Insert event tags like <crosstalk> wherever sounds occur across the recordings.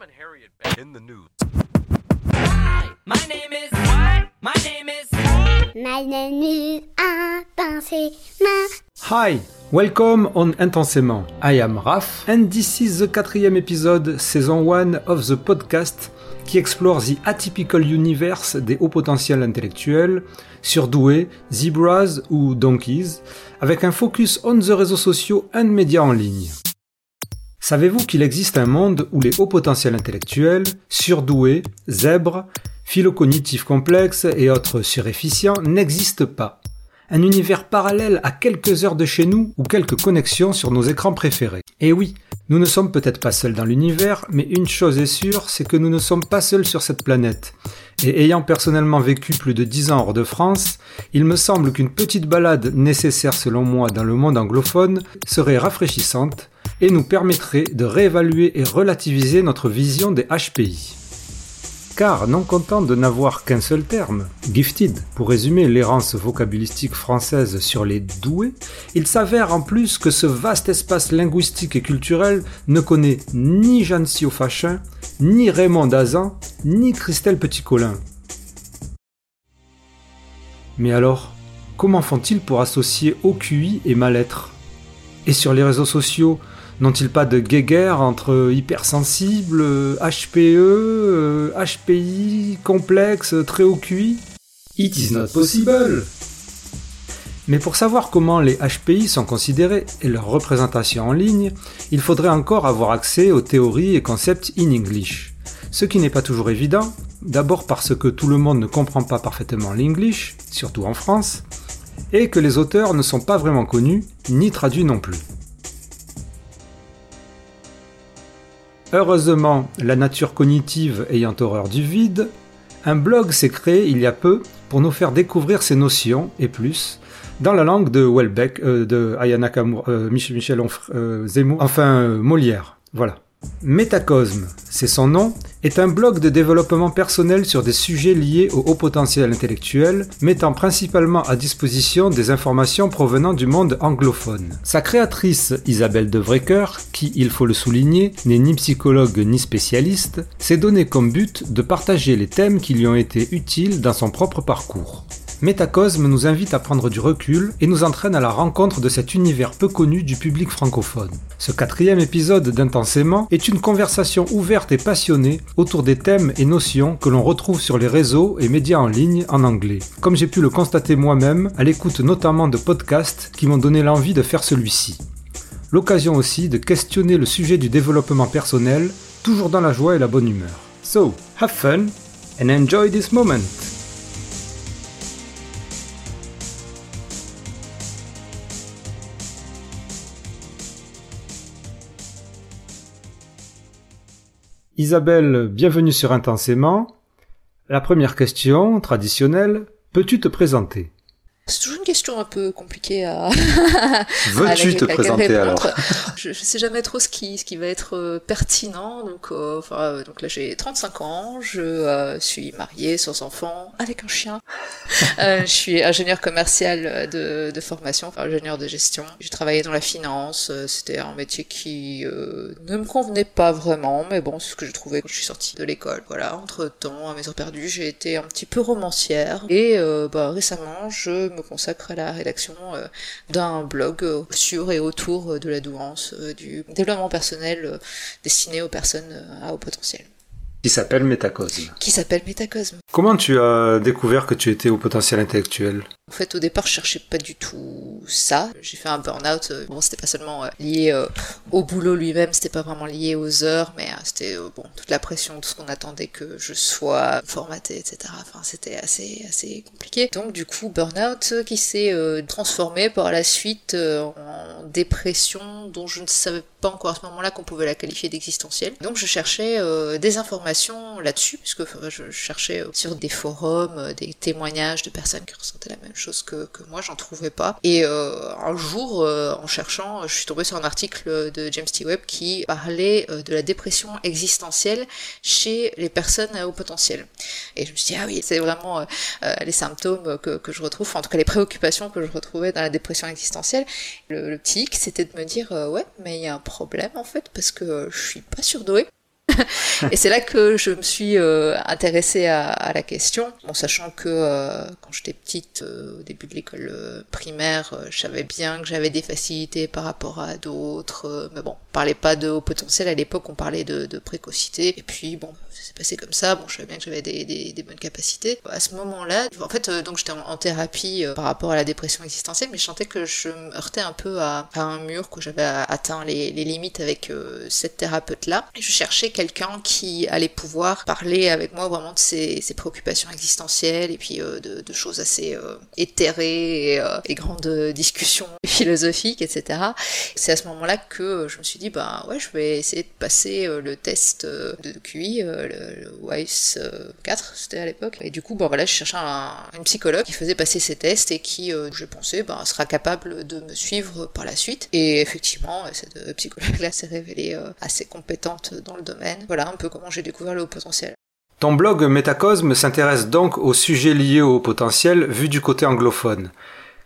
Tom and Harriet in the news. My name is. My name is. My name is Intensément. Hi, welcome on Intensément. I am Raph, and this is the quatrième épisode, season 1 of the podcast qui explore the atypical universe des hauts potentiels intellectuels, surdoués, zebras ou donkeys, avec un focus on the réseaux sociaux and médias en ligne. Savez-vous qu'il existe un monde où les hauts potentiels intellectuels, surdoués, zèbres, philocognitifs complexes et autres surefficients n'existent pas Un univers parallèle à quelques heures de chez nous ou quelques connexions sur nos écrans préférés. Et oui, nous ne sommes peut-être pas seuls dans l'univers, mais une chose est sûre, c'est que nous ne sommes pas seuls sur cette planète. Et ayant personnellement vécu plus de 10 ans hors de France, il me semble qu'une petite balade nécessaire selon moi dans le monde anglophone serait rafraîchissante et nous permettrait de réévaluer et relativiser notre vision des HPI. Car, non content de n'avoir qu'un seul terme, gifted, pour résumer l'errance vocabulistique française sur les doués, il s'avère en plus que ce vaste espace linguistique et culturel ne connaît ni Jeanne Fachin, ni Raymond Dazan, ni Christelle Petit-Colin. Mais alors, comment font-ils pour associer OQI et mal-être? Et sur les réseaux sociaux, N'ont-ils pas de guéguerre entre hypersensibles, HPE, HPI, complexe, très haut QI It is not possible mais pour savoir comment les HPI sont considérés et leur représentation en ligne, il faudrait encore avoir accès aux théories et concepts in English. Ce qui n'est pas toujours évident, d'abord parce que tout le monde ne comprend pas parfaitement l'English, surtout en France, et que les auteurs ne sont pas vraiment connus, ni traduits non plus. Heureusement, la nature cognitive ayant horreur du vide, un blog s'est créé il y a peu pour nous faire découvrir ces notions et plus dans la langue de Welbeck, euh, de Ayana Kamura, euh, Michel, euh, Zemmour, enfin Molière. Voilà. Métacosme, c'est son nom, est un blog de développement personnel sur des sujets liés au haut potentiel intellectuel, mettant principalement à disposition des informations provenant du monde anglophone. Sa créatrice, Isabelle De qui, il faut le souligner, n'est ni psychologue ni spécialiste, s'est donné comme but de partager les thèmes qui lui ont été utiles dans son propre parcours. Métacosme nous invite à prendre du recul et nous entraîne à la rencontre de cet univers peu connu du public francophone. Ce quatrième épisode d'Intensément est une conversation ouverte et passionnée autour des thèmes et notions que l'on retrouve sur les réseaux et médias en ligne en anglais, comme j'ai pu le constater moi-même à l'écoute notamment de podcasts qui m'ont donné l'envie de faire celui-ci. L'occasion aussi de questionner le sujet du développement personnel, toujours dans la joie et la bonne humeur. So, have fun and enjoy this moment! Isabelle, bienvenue sur Intensément. La première question, traditionnelle, peux-tu te présenter? C'est toujours une question un peu compliquée à. <laughs> Veux-tu te présenter alors <laughs> je, ne sais jamais trop ce qui, ce qui va être euh, pertinent. Donc, euh, enfin, euh, donc là, j'ai 35 ans, je suis mariée, sans enfant, avec un chien. je suis ingénieur commercial de, de formation, enfin ingénieur de gestion. J'ai travaillé dans la finance. C'était un métier qui ne me convenait pas vraiment, mais bon, c'est ce que j'ai trouvé quand je suis sortie de l'école. Voilà. Entre temps, à mes heures perdues, j'ai été un petit peu romancière et bah, récemment, je me consacre à la rédaction euh, d'un blog euh, sur et autour euh, de la douance, du développement personnel destiné aux personnes à haut potentiel. Qui s'appelle Métacosme. Qui s'appelle Métacosme. Comment tu as découvert que tu étais au potentiel intellectuel? En fait, au départ, je cherchais pas du tout ça. J'ai fait un burn-out. Bon, c'était pas seulement lié au boulot lui-même, c'était pas vraiment lié aux heures, mais c'était bon toute la pression, tout ce qu'on attendait que je sois formaté, etc. Enfin, c'était assez assez compliqué. Donc, du coup, burn-out qui s'est transformé par la suite en dépression dont je ne savais pas encore à ce moment-là qu'on pouvait la qualifier d'existentielle. Donc, je cherchais des informations là-dessus, puisque je cherchais sur des forums, euh, des témoignages de personnes qui ressentaient la même chose que, moi, j'en trouvais pas. Et euh, un jour, euh, en cherchant, je suis tombée sur un article de James T. Webb qui parlait de la dépression existentielle chez les personnes à haut potentiel. Et je me suis dit, ah oui, c'est vraiment les symptômes que, je retrouve, en tout cas les préoccupations que je retrouvais dans la dépression existentielle. Le, le petit hic, c'était de me dire, ouais, mais il y a un problème en fait, parce que je suis pas surdouée. <laughs> et c'est là que je me suis euh, intéressée à, la question, en sachant que euh, quand j'étais petite, euh, au début de l'école euh, primaire, je savais bien que j'avais des facilités par rapport à d'autres, mais bon, on parlait pas de haut potentiel à l'époque, on parlait de, de, précocité, et puis bon, ça s'est passé comme ça, bon, je savais bien que j'avais des, des, des, bonnes capacités. À ce moment-là, en fait, donc j'étais en, thérapie par rapport à la dépression existentielle, mais je sentais que je me heurtais un peu à, à un mur, que j'avais atteint les, les, limites avec cette thérapeute-là, je cherchais quelqu'un qui allait pouvoir parler avec moi vraiment de ses, ses préoccupations existentielles et puis euh, de, de, choses assez euh, éthérées et, euh, et, grandes discussions <laughs> philosophiques, etc. C'est à ce moment-là que je me suis dit, bah ouais, je vais essayer de passer le test de QI, le, le WISE 4, c'était à l'époque. Et du coup, bon voilà, je cherchais un, une psychologue qui faisait passer ces tests et qui, je pensais, bah, sera capable de me suivre par la suite. Et effectivement, cette psychologue-là s'est révélée assez compétente dans le domaine. Voilà un peu comment j'ai découvert le haut potentiel. Ton blog Métacosme s'intéresse donc aux sujets liés au haut potentiel vu du côté anglophone.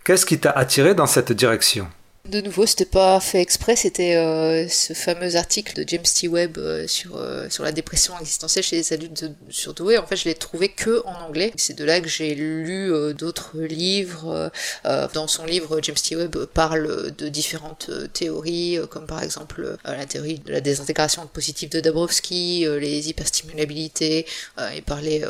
Qu'est-ce qui t'a attiré dans cette direction? De nouveau, c'était pas fait exprès, c'était euh, ce fameux article de James T. Webb euh, sur, euh, sur la dépression existentielle chez les adultes surdoués. En fait, je l'ai trouvé que en anglais. C'est de là que j'ai lu euh, d'autres livres. Euh, dans son livre, James T. Webb parle de différentes théories, comme par exemple la théorie de la désintégration positive de Dabrowski, les hyperstimulabilités. il parlait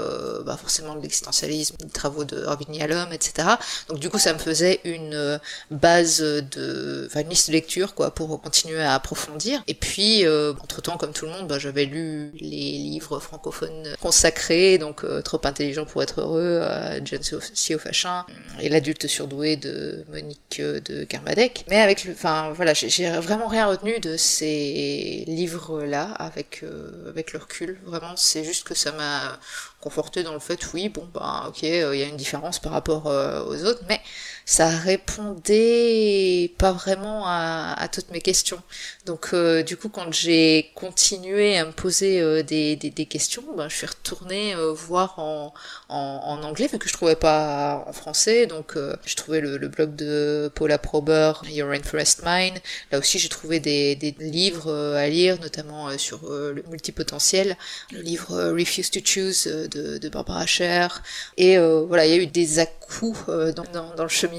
bah, forcément de l'existentialisme, des travaux de Robin Yalom, etc. Donc du coup, ça me faisait une base de enfin une liste de lecture quoi pour continuer à approfondir. Et puis euh, entre temps comme tout le monde, bah, j'avais lu les livres francophones consacrés, donc euh, Trop intelligent pour être heureux, euh, John Siofachin et l'adulte surdoué de Monique euh, de Kermadec. Mais avec enfin voilà, j'ai vraiment rien retenu de ces livres là avec euh, avec le recul. Vraiment, c'est juste que ça m'a conforté dans le fait oui bon bah ok il y a une différence par rapport aux autres mais ça répondait pas vraiment à, à toutes mes questions. Donc euh, du coup, quand j'ai continué à me poser euh, des, des, questions, ben, je suis retournée euh, voir en, en, anglais, vu que je trouvais pas en français. Donc j'ai trouvé le, blog de Paula Prober, Your Interest Mind. Là aussi, j'ai trouvé des, des livres à lire, notamment sur le multipotentiel, le livre Refuse to Choose de, Barbara Sher. Et voilà, il y a eu des à-coups dans, dans, dans le chemin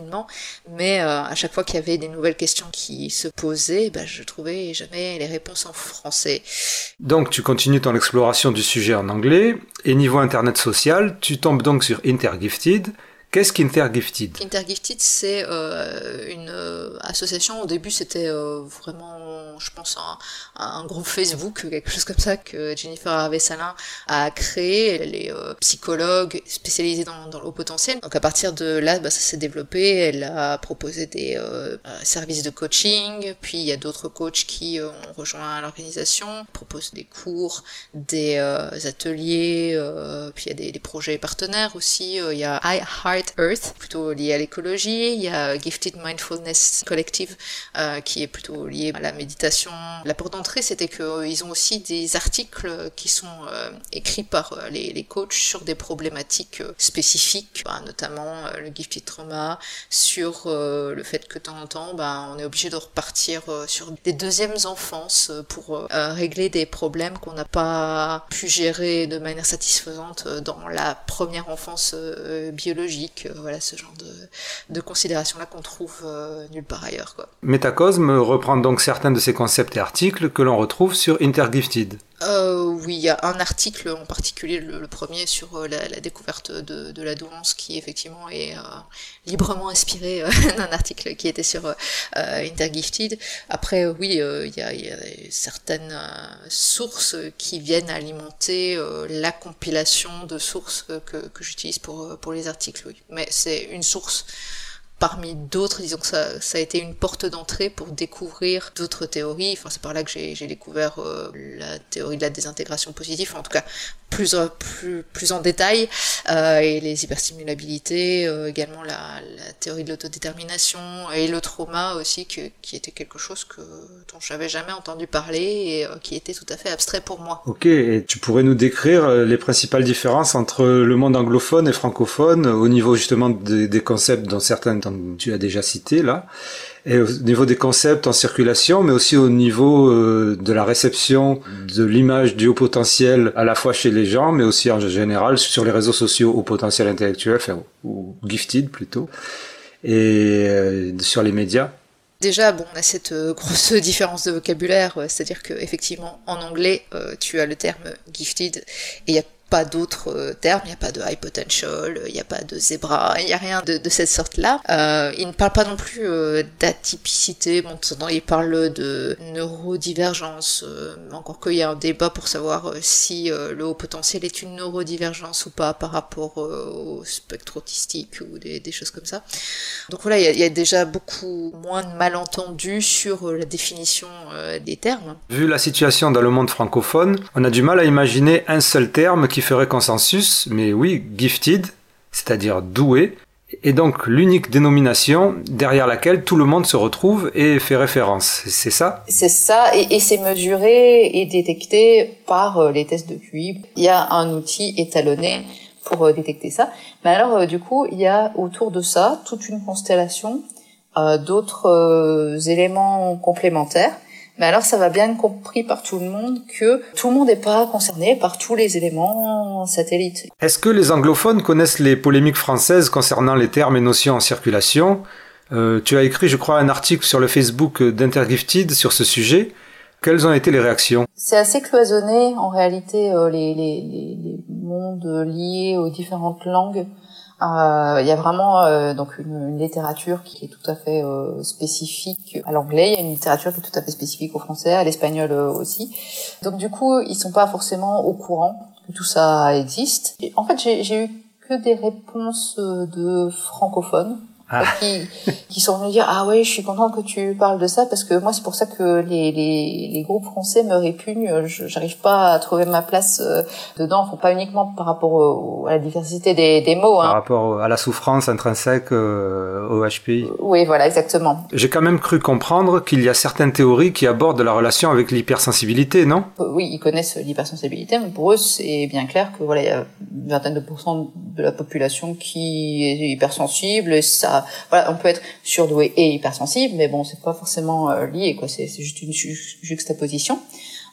mais euh, à chaque fois qu'il y avait des nouvelles questions qui se posaient, bah, je trouvais jamais les réponses en français. Donc tu continues ton exploration du sujet en anglais, et niveau internet social, tu tombes donc sur Intergifted, Qu'est-ce qu'Intergifted? Intergifted, c'est euh, une euh, association. Au début, c'était euh, vraiment, je pense, un, un, groupe Facebook, quelque chose comme ça, que Jennifer Harvey-Salin a créé. Elle est euh, psychologue spécialisée dans, dans, le haut potentiel. Donc à partir de là, bah, ça s'est développé. Elle a proposé des euh, services de coaching. Puis il y a d'autres coachs qui ont rejoint l'organisation, proposent des cours, des ateliers. puis il y a des, des projets partenaires aussi. Il y a I Heart Earth, plutôt lié à l'écologie. Il y a Gifted Mindfulness Collective, euh, qui est plutôt lié à la méditation. La porte d'entrée, c'était qu'ils euh, ont aussi des articles qui sont euh, écrits par les, coachs sur des problématiques spécifiques, bah, notamment le Gifted Trauma, sur le fait que de temps en temps, bah, on est obligé de repartir sur des deuxièmes enfances pour régler des problèmes qu'on n'a pas pu gérer de manière satisfaisante dans la première enfance biologique euh, voilà ce genre de, de considérations-là qu'on trouve euh, nulle part ailleurs. Quoi. Métacosme reprend donc certains de ces concepts et articles que l'on retrouve sur Intergifted. Euh, oui, il y a un article en particulier, le, premier sur euh, la, découverte de, la douance, qui effectivement est euh, librement inspiré euh, <laughs> d'un article qui était sur Intergifted. Après, oui, il y a, certaines sources qui viennent alimenter la compilation de sources que, j'utilise pour, les articles. Mais c'est une source parmi d'autres, disons que ça, ça, a été une porte d'entrée pour découvrir d'autres théories. Enfin, c'est par là que j'ai découvert euh, la théorie de la désintégration positive, en tout cas plus, plus, plus en détail, euh, et les hyperstimulabilités, euh, également la, la, théorie de l'autodétermination, et le trauma aussi, qui était quelque chose que, dont j'avais jamais entendu parler et euh, qui était tout à fait abstrait pour moi. Ok, et tu pourrais nous décrire euh, les principales différences entre le monde anglophone et francophone au niveau justement des, des concepts dont certains tu as déjà cité là, et au niveau des concepts en circulation, mais aussi au niveau euh, de la réception de l'image du haut potentiel à la fois chez les gens, mais aussi en général sur les réseaux sociaux au potentiel intellectuel, enfin, ou gifted plutôt, et euh, sur les médias. Déjà, bon, on a cette euh, grosse <laughs> différence de vocabulaire, c'est-à-dire que effectivement, en anglais, tu as le terme gifted et il y a pas d'autres euh, termes, il n'y a pas de high potential, il n'y a pas de zebra, il n'y a rien de, cette sorte-là. Euh, il ne parle pas non plus euh, d'atypicité, bon, il parle de neurodivergence, euh, encore qu'il y a un débat pour savoir euh, si euh, le haut potentiel est une neurodivergence ou pas par rapport euh, au spectre autistique ou des, choses comme ça. Donc voilà, il y, y a déjà beaucoup moins de malentendus sur euh, la définition euh, des termes. Vu la situation dans le monde francophone, on a du mal à imaginer un seul terme qui ferait consensus, mais oui, gifted, c'est-à-dire doué, est donc l'unique dénomination derrière laquelle tout le monde se retrouve et fait référence. C'est ça? C'est ça, et, c'est mesuré et détecté par euh, les tests de QI. Il y a un outil étalonné pour euh, détecter ça. Mais alors, euh, du coup, il y a autour de ça toute une constellation d'autres éléments complémentaires. Mais alors, ça va bien être compris par tout le monde que tout le monde n'est pas concerné par tous les éléments satellites. Est-ce que les anglophones connaissent les polémiques françaises concernant les termes et notions en circulation? Euh, Tu as écrit, je crois, un article sur le Facebook d'Intergifted sur ce sujet. Quelles ont été les réactions? C'est assez cloisonné en réalité euh, les, les, les, les mondes liés aux différentes langues. Euh, Il y a vraiment euh, donc une, littérature qui est tout à fait euh, spécifique à l'anglais. Il y a une littérature qui est tout à fait spécifique au français, à l'espagnol aussi. Donc du coup, ils sont pas forcément au courant que tout ça existe. En fait, j'ai eu que des réponses de francophones Ah. qui, qui sont venus dire ah ouais je suis contente que tu parles de ça parce que moi c'est pour ça que les, les, les groupes français me répugnent. Je- j'arrive pas à trouver ma place euh, dedans. Faut pas uniquement par rapport au- à la diversité des, des mots par hein. rapport à la souffrance intrinsèque euh, au HPI oui voilà exactement. J'ai quand même cru comprendre qu'il y a certaines théories qui abordent la relation avec l'hypersensibilité, non? Euh, oui ils connaissent l'hypersensibilité mais pour eux c'est bien clair que voilà il y a une vingtaine de pourcents de la population qui est hypersensible et voilà on peut être surdoué et hypersensible mais bon c'est pas forcément euh, lié quoi. C'est juste une ju- juxtaposition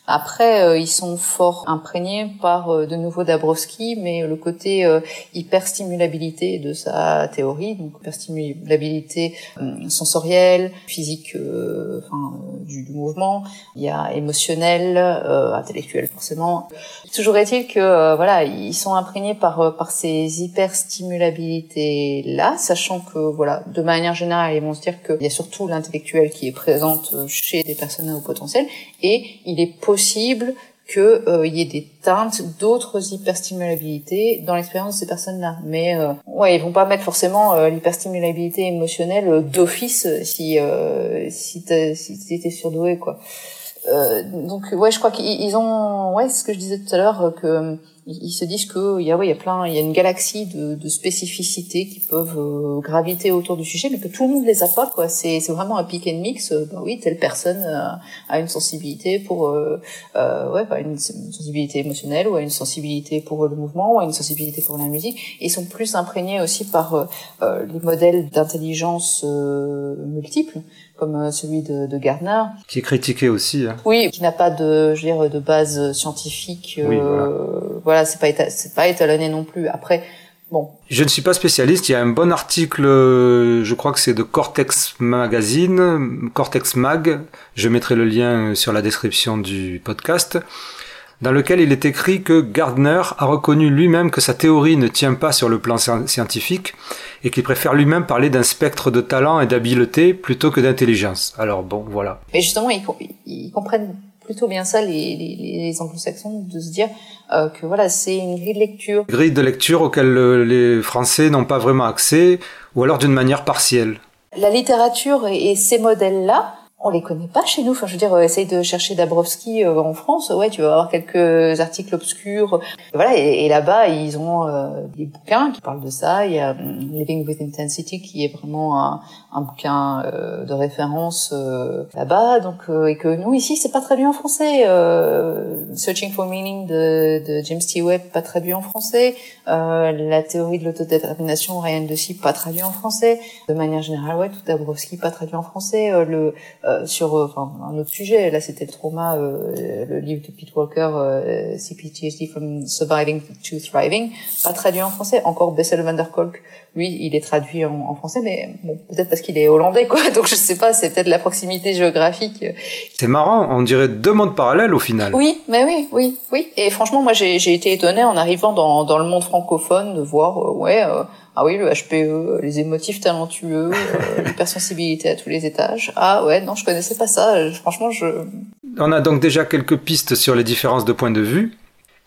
Après, euh, ils sont fort imprégnés par euh, de nouveau Dabrowski, mais le côté euh, hyperstimulabilité de sa théorie, donc hyperstimulabilité euh, sensorielle, physique, euh, enfin euh, du, du mouvement, il y a émotionnel, euh, intellectuel forcément. Toujours est-il que euh, voilà, ils sont imprégnés par euh, par ces hyperstimulabilités là, sachant que voilà, de manière générale, ils vont se dire qu'il y a surtout l'intellectuel qui est présente euh, chez des personnes haut potentiel, et il est qu'il euh, y ait des teintes d'autres hyperstimulabilités dans l'expérience de ces personnes-là. Mais euh, ouais, ils vont pas mettre forcément euh, l'hyperstimulabilité émotionnelle euh, d'office si euh, si t'étais surdoué quoi. Donc ouais, je crois qu'ils ils ont ouais, ce que je disais tout à l'heure que ils se disent que il y a ouais, il y a plein, il y a une galaxie de, de spécificités qui peuvent euh, graviter autour du sujet, mais que tout le monde les a pas quoi. C'est c'est vraiment un pick and mix. Euh, bah oui, telle personne euh, a une sensibilité pour euh, euh, ouais, bah, une, une sensibilité émotionnelle ou a une sensibilité pour le mouvement ou a une sensibilité pour la musique. Et ils sont plus imprégnés aussi par euh, euh, les modèles d'intelligence euh, multiples comme euh, celui de, de Gardner, qui est critiqué aussi. hein. oui, qui n'a pas de, je veux dire, de base scientifique. Oui, euh, voilà, c'est pas c'est pas étalonné non plus. Après, bon, Je ne suis pas spécialiste, il y a un bon article, euh, je crois que c'est de Cortex Magazine, Cortex Mag, je mettrai le lien sur la description du podcast, dans lequel il est écrit que Gardner a reconnu lui-même que sa théorie ne tient pas sur le plan scien- scientifique et qu'il préfère lui-même parler d'un spectre de talent et d'habileté plutôt que d'intelligence. Alors bon, voilà. mais justement, ils comprennent plutôt bien ça les, les, les anglo-saxons de se dire euh, que voilà, c'est une grille de lecture. Grille de lecture auxquelles euh, les Français n'ont pas vraiment accès, ou alors d'une manière partielle. La littérature et, et ces modèles-là on les connaît pas chez nous. Enfin, je veux dire, euh, essaye de chercher Dabrowski euh, en France, ouais, tu vas avoir quelques articles obscurs. Voilà, et, et là-bas, ils ont euh, des bouquins qui parlent de ça. Il y a hum, Living with Intensity, qui est vraiment un, un bouquin euh, de référence euh, là-bas. Donc, euh, et que nous ici, c'est pas traduit en français. Searching for Meaning de, de James T. Webb, pas traduit en français. la théorie de l'autodétermination, Ryan Deci, pas traduit en français. De manière générale, ouais, tout Dabrowski, pas traduit en français. le euh, sur euh, enfin, un autre sujet. Là, c'était le trauma, euh, le livre de Pete Walker, CPTSD from Surviving to Thriving, pas traduit en français. Encore Bessel van der Kolk, lui, il est traduit en, en français, mais bon, peut-être parce qu'il est hollandais, quoi. <laughs> Donc je sais pas, c'est peut-être la proximité géographique. C'est marrant, on dirait deux mondes parallèles au final. Oui, mais oui, oui, oui. Et franchement, moi, j'ai été étonnée en arrivant dans, dans le monde francophone de voir, ouais. Ah oui, le HPE, les émotifs talentueux, euh, <laughs> l'hypersensibilité à tous les étages. Ah ouais, non, je connaissais pas ça. Franchement, je... On a donc déjà quelques pistes sur les différences de points de vue,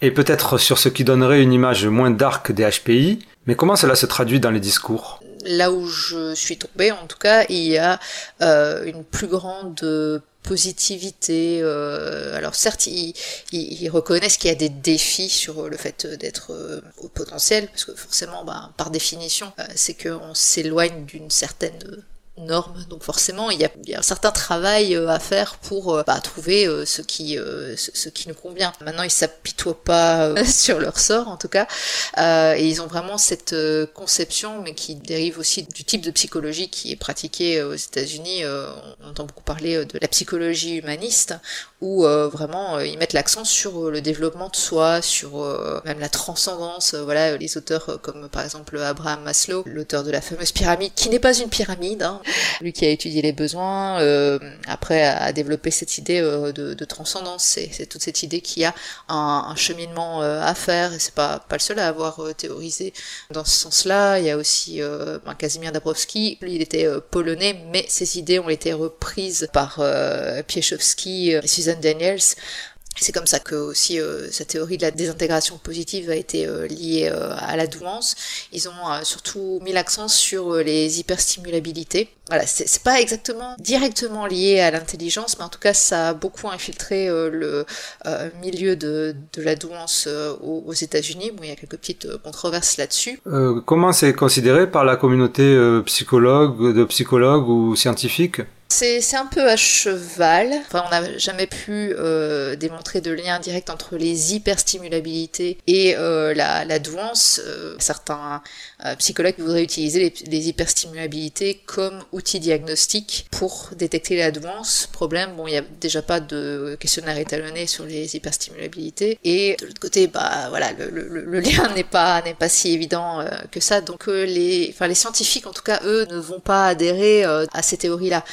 et peut-être sur ce qui donnerait une image moins dark des HPI, mais comment cela se traduit dans les discours? Là où je suis tombée, en tout cas, il y a euh, une plus grande positivité. Euh, alors certes, ils, ils, reconnaissent qu'il y a des défis sur le fait d'être euh, au potentiel, parce que forcément, bah, par définition, euh, c'est qu'on s'éloigne d'une certaine normes. Donc forcément, il y, a, il y a un certain travail euh, à faire pour euh, bah, trouver euh, ce qui ce, ce, qui nous convient. Maintenant, ils s'apitoient pas <laughs> sur leur sort, en tout cas, et ils ont vraiment cette conception, mais qui dérive aussi du type de psychologie qui est pratiquée aux États-Unis. on entend beaucoup parler de la psychologie humaniste, où vraiment ils mettent l'accent sur le développement de soi, sur même la transcendance. voilà, les auteurs comme par exemple Abraham Maslow, l'auteur de la fameuse pyramide, qui n'est pas une pyramide. Hein, <laughs> lui qui a étudié les besoins, euh, après a développé cette idée euh, de, de, transcendance. C'est toute cette idée qu'il y a un, un cheminement euh, à faire, et c'est pas, pas le seul à avoir euh, théorisé dans ce sens-là. Il y a aussi ben, Casimir Dabrowski, lui il était polonais, mais ses idées ont été reprises par Piechowski et Susan Daniels. C'est comme ça que aussi euh, sa théorie de la désintégration positive a été euh, liée euh, à la douance. Ils ont surtout mis l'accent sur les hyperstimulabilités. Voilà, c'est pas exactement directement lié à l'intelligence, mais en tout cas ça a beaucoup infiltré le milieu de, de, la douance aux, aux États-Unis. Bon, il y a quelques petites controverses là-dessus. comment c'est considéré par la communauté psychologue, de psychologues ou scientifiques? C'est un peu à cheval. Enfin, on n'a jamais pu euh, démontrer de lien direct entre les hyperstimulabilités et euh, la, la, douance. Euh, certains euh, psychologues voudraient utiliser les, les, hyperstimulabilités comme outil diagnostic pour détecter la douance. Problème, bon, il n'y a déjà pas de questionnaire étalonné sur les hyperstimulabilités. Et de l'autre côté, bah voilà, le, le, le lien n'est pas n'est pas si évident euh, que ça. Donc les, enfin les scientifiques, en tout cas, eux, ne vont pas adhérer à ces théories-là.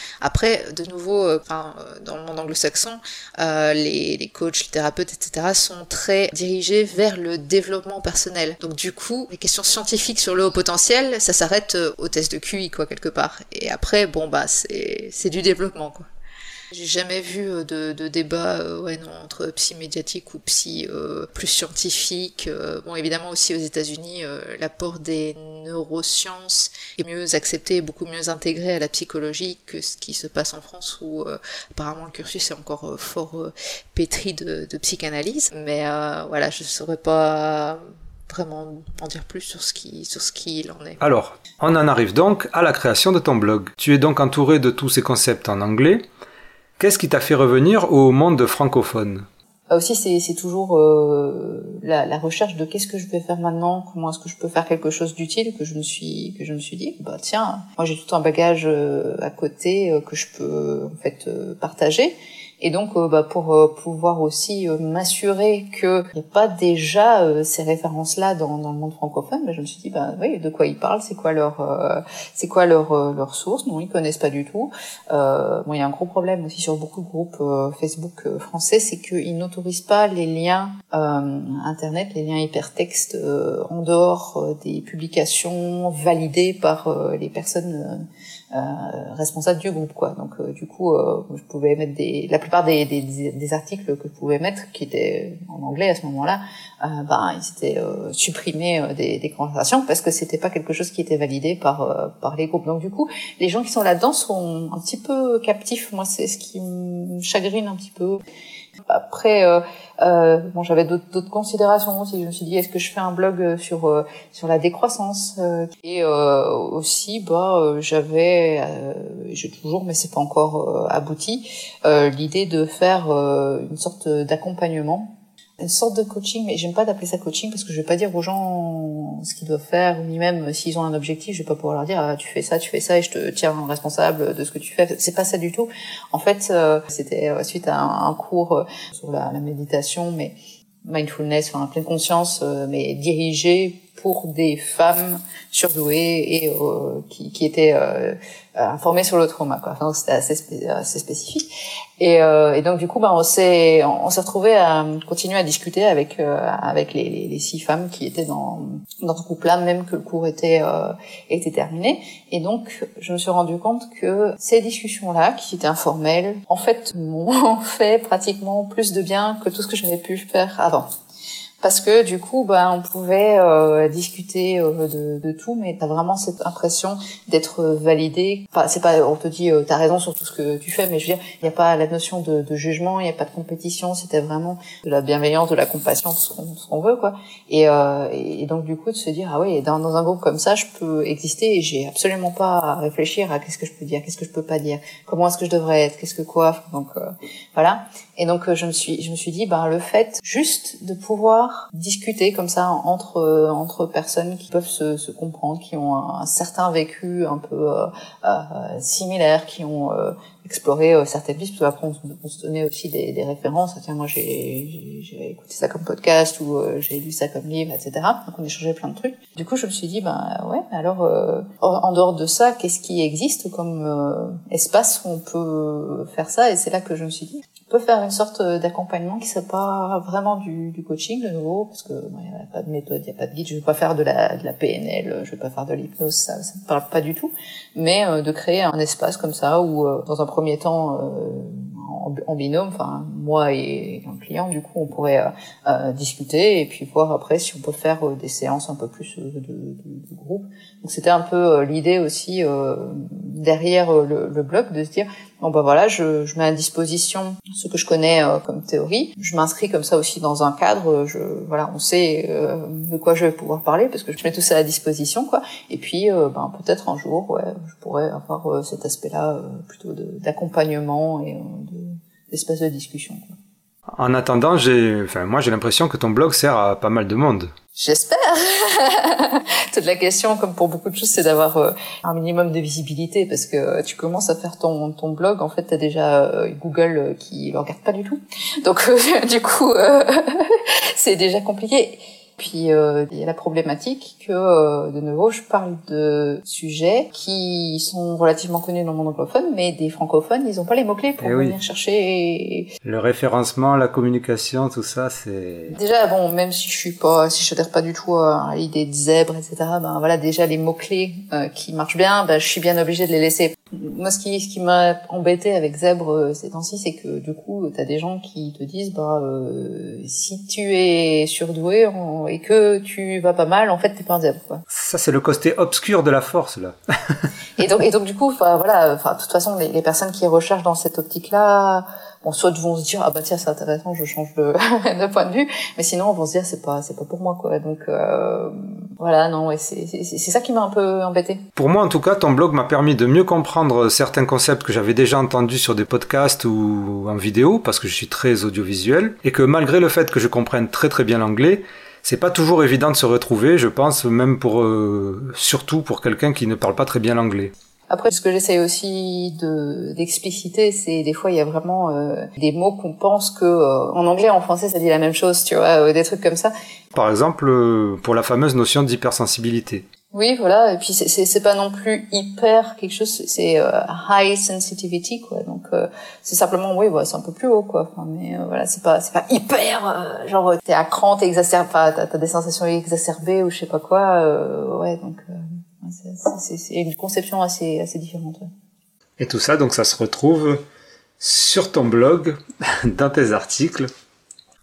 De nouveau, euh, enfin, euh, dans le monde anglo-saxon, euh, les, les coachs, les thérapeutes, etc., sont très dirigés vers le développement personnel. Donc du coup, les questions scientifiques sur le haut potentiel, ça s'arrête au test de QI, quoi, quelque part. Et après, bon, bah, c'est du développement, quoi. J'ai jamais vu euh, de, de débat euh, ouais, non, entre psy médiatique ou psy euh, plus scientifique. bon, évidemment aussi aux États-Unis, l'apport des neurosciences est mieux accepté beaucoup mieux intégré à la psychologie que ce qui se passe en France où apparemment le cursus est encore fort pétri de, de, psychanalyse. Mais voilà, je saurais pas vraiment en dire plus sur ce qui sur ce qu'il en est. Alors, on en arrive donc à la création de ton blog. Tu es donc entouré de tous ces concepts en anglais. Qu'est-ce qui t'a fait revenir au monde francophone? Bah aussi c'est toujours euh, la, recherche de qu'est-ce que je vais faire maintenant comment est-ce que je peux faire quelque chose d'utile que je me suis que je me suis dit bah tiens moi j'ai tout un bagage euh, à côté euh, que je peux en fait partager et donc, euh, bah, pour euh, pouvoir aussi euh, m'assurer qu'il n'y a pas déjà ces références-là dans, le monde francophone, bah, je me suis dit, bah, oui, de quoi ils parlent, c'est quoi leur, c'est quoi leur, leur source? Non, ils connaissent pas du tout. Bon, il y a un gros problème aussi sur beaucoup de groupes Facebook français, c'est qu'ils n'autorisent pas les liens Internet, les liens hypertextes en dehors des publications validées par les personnes responsable du groupe, quoi. Donc du coup, je pouvais mettre des, la plupart des, des, des, articles que je pouvais mettre, qui étaient en anglais à ce moment-là, ben ils étaient supprimés des, des conversations parce que c'était pas quelque chose qui était validé par par les groupes. Donc du coup, les gens qui sont là-dedans sont un petit peu captifs. Moi, c'est ce qui me chagrine un petit peu. Après, euh, euh, bon, j'avais d'autres considérations aussi. Je me suis dit, est-ce que je fais un blog euh, sur euh, sur la décroissance Et aussi, bah, j'avais, j'ai toujours, mais c'est pas encore abouti, l'idée de faire une sorte d'accompagnement une sorte de coaching, mais j'aime pas d'appeler ça coaching parce que je vais pas dire aux gens ce qu'ils doivent faire, ni même s'ils ont un objectif, je vais pas pouvoir leur dire ah, tu fais ça, tu fais ça et je te tiens responsable de ce que tu fais. C'est pas ça du tout. En fait, euh, c'était euh, suite à un, cours euh, sur la, la, méditation, mais mindfulness, enfin pleine conscience, mais dirigé pour des femmes surdouées et qui, qui étaient informées sur le trauma. Quoi. Enfin, c'était assez, spécifique. Et, euh, et, donc du coup, ben, on s'est on, retrouvé à continuer à discuter avec euh, avec les, les, les, six femmes qui étaient dans dans ce groupe-là, même que le cours était euh, était terminé. Et donc, je me suis rendu compte que ces discussions-là, qui étaient informelles, en fait, m'ont <laughs> fait pratiquement plus de bien que tout ce que j'avais pu faire avant parce que du coup bah on pouvait euh, discuter euh, de, de, tout mais t'as vraiment cette impression d'être validé. Enfin c'est pas on te dit euh, t'as raison sur tout ce que tu fais mais je veux dire il n'y a pas la notion de, de jugement il n'y a pas de compétition. C'était vraiment de la bienveillance de la compassion ce qu'on veut quoi. Et, euh, et donc du coup de se dire ah oui dans, dans un groupe comme ça je peux exister et j'ai absolument pas à réfléchir à qu'est-ce que je peux dire qu'est-ce que je peux pas dire comment est-ce que je devrais être qu'est-ce que quoi donc voilà. Et donc je me suis je me suis dit ben le fait juste de pouvoir discuter comme ça entre euh, entre personnes qui peuvent se, se comprendre, qui ont un, certain vécu un peu euh, euh similaire, qui ont euh, exploré certaines pistes. Parce qu'après on, se donnait aussi des, des références. Tiens, moi j'ai écouté ça comme podcast ou j'ai lu ça comme livre, etc. Donc on échangeait plein de trucs. Du coup je me suis dit ben ouais alors en dehors de ça qu'est-ce qui existe comme espace où on peut faire ça? Et c'est là que je me suis dit peut faire une sorte d'accompagnement qui serait pas vraiment du, du coaching de nouveau parce que il n'y a pas de méthode, il n'y a pas de guide. Je vais pas faire de la, de la PNL, je vais pas faire de l'hypnose, ça, ça me parle pas du tout. Mais euh, de créer un espace comme ça où, euh, dans un premier temps, euh, en, binôme, enfin moi et un client, du coup, on pourrait discuter et puis voir après si on peut faire des séances un peu plus de, de, de groupe. Donc c'était un peu l'idée aussi derrière le, le blog de se dire Bon bah voilà, je, je, mets à disposition ce que je connais euh, comme théorie. Je m'inscris comme ça aussi dans un cadre. Je voilà, on sait euh, de quoi je vais pouvoir parler parce que je mets tout ça à disposition quoi. Et puis euh, ben peut-être un jour, ouais, je pourrais avoir cet aspect-là plutôt d'accompagnement et d'espace de discussion. Quoi. En attendant, j'ai, enfin, moi, j'ai l'impression que ton blog sert à pas mal de monde. J'espère. <laughs> Toute la question, comme pour beaucoup de choses, c'est d'avoir euh, un minimum de visibilité parce que euh, tu commences à faire ton, ton blog, en fait, t'as déjà euh, Google qui le regarde pas du tout. Donc, <laughs> du coup, <laughs> c'est déjà compliqué. Puis euh, il y a la problématique que, euh, de nouveau, je parle de sujets qui sont relativement connus dans le monde anglophone, mais des francophones, ils n'ont pas les mots-clés pour eh venir chercher. Le référencement, la communication, tout ça, c'est... Déjà, bon, même si je suis pas, si je adhère pas du tout à l'idée de zèbre, etc., ben voilà, déjà les mots-clés euh, qui marchent bien, ben, je suis bien obligée de les laisser moi, ce qui, ce qui m'a embêté avec Zèbre euh, ces temps-ci, c'est que du coup, t'as des gens qui te disent, bah, euh, si tu es surdoué et que tu vas pas mal, en fait, t'es pas un zèbre. Quoi. Ça, c'est le côté obscur de la force, là. <laughs> et donc, et donc, du coup, voilà, enfin, de toute façon, les, les personnes qui recherchent dans cette optique-là, bon, soit vont se dire ah bah tiens c'est intéressant, je change de, <laughs> de point de vue, mais sinon on vont se dire c'est pas c'est pas pour moi quoi. Donc euh, voilà non ouais, c'est c'est ça qui m'a un peu embêté. Pour moi en tout cas ton blog m'a permis de mieux comprendre certains concepts que j'avais déjà entendus sur des podcasts ou en vidéo parce que je suis très audiovisuel et que malgré le fait que je comprenne très très bien l'anglais c'est pas toujours évident de se retrouver, je pense, même pour euh, surtout pour quelqu'un qui ne parle pas très bien l'anglais. Après, ce que j'essaye aussi de d'expliciter, c'est des fois il y a vraiment euh, des mots qu'on pense que euh, en anglais, en français, ça dit la même chose, tu vois, euh, des trucs comme ça. Par exemple, pour la fameuse notion d'hypersensibilité. Oui, voilà. Et puis c'est c'est pas non plus hyper quelque chose. C'est high sensitivity, quoi. Donc c'est simplement, oui, ouais, c'est un peu plus haut, quoi. Enfin, mais voilà, c'est pas c'est pas hyper. genre t'es à cran, t'es exacerbé, t'as as des sensations exacerbées ou je sais pas quoi. ouais, donc c'est une conception assez, assez différente. ouais. Et tout ça, donc ça se retrouve sur ton blog, <laughs> dans tes articles.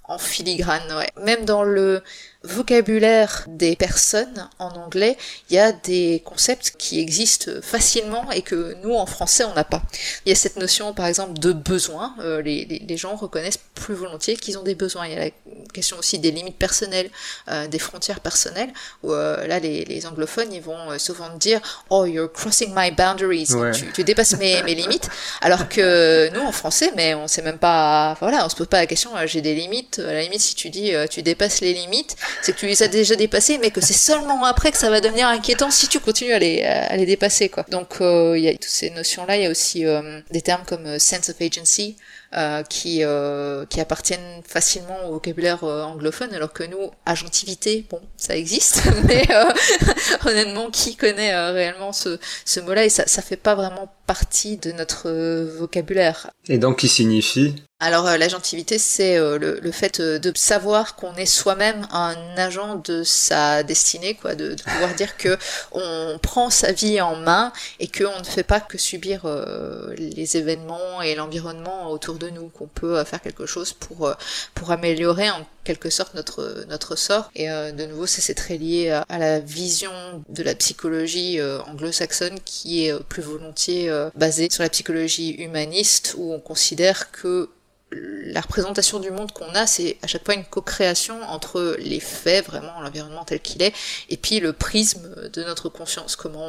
En filigrane, ouais. Même dans le vocabulaire des personnes en anglais, il y a des concepts qui existent facilement et que nous en français on n'a pas. Il y a cette notion par exemple de besoin, euh, les, les, les gens reconnaissent plus volontiers qu'ils ont des besoins. Il y a la question aussi des limites personnelles, euh, des frontières personnelles, où euh, là les, les anglophones ils vont euh, souvent dire Oh you're crossing my boundaries, Ouais. tu, tu dépasses mes, mes limites, alors que nous en français mais on sait même pas, voilà on se pose pas la question euh, j'ai des limites, à la limite si tu dis euh, tu dépasses les limites, c'est que tu les as déjà dépassées, mais que c'est seulement après que ça va devenir inquiétant si tu continues à les, à les dépasser, quoi. Donc, euh, il y a toutes ces notions-là. Il y a aussi euh, des termes comme euh, sense of agency, euh, qui, euh, qui appartiennent facilement au vocabulaire euh, anglophone, alors que nous, agentivité, bon, ça existe, <laughs> mais euh, <laughs> honnêtement, qui connaît euh, réellement ce, ce mot-là? Et ça, ça fait pas vraiment partie de notre euh, vocabulaire. Et donc, qui signifie Alors euh, l'agentivité, c'est euh, le, le fait euh, de savoir qu'on est soi-même un agent de sa destinée, quoi, de, de pouvoir dire que on prend sa vie en main et qu'on ne fait pas que subir euh, les événements et l'environnement autour de nous, qu'on peut euh, faire quelque chose pour euh, pour améliorer en quelque sorte notre notre sort. Et de nouveau, c'est très lié à, à la vision de la psychologie anglo-saxonne qui est plus volontiers basée sur la psychologie humaniste, où on considère que la représentation du monde qu'on a, c'est à chaque fois une co-création entre les faits, vraiment l'environnement tel qu'il est, et puis le prisme de notre conscience, comment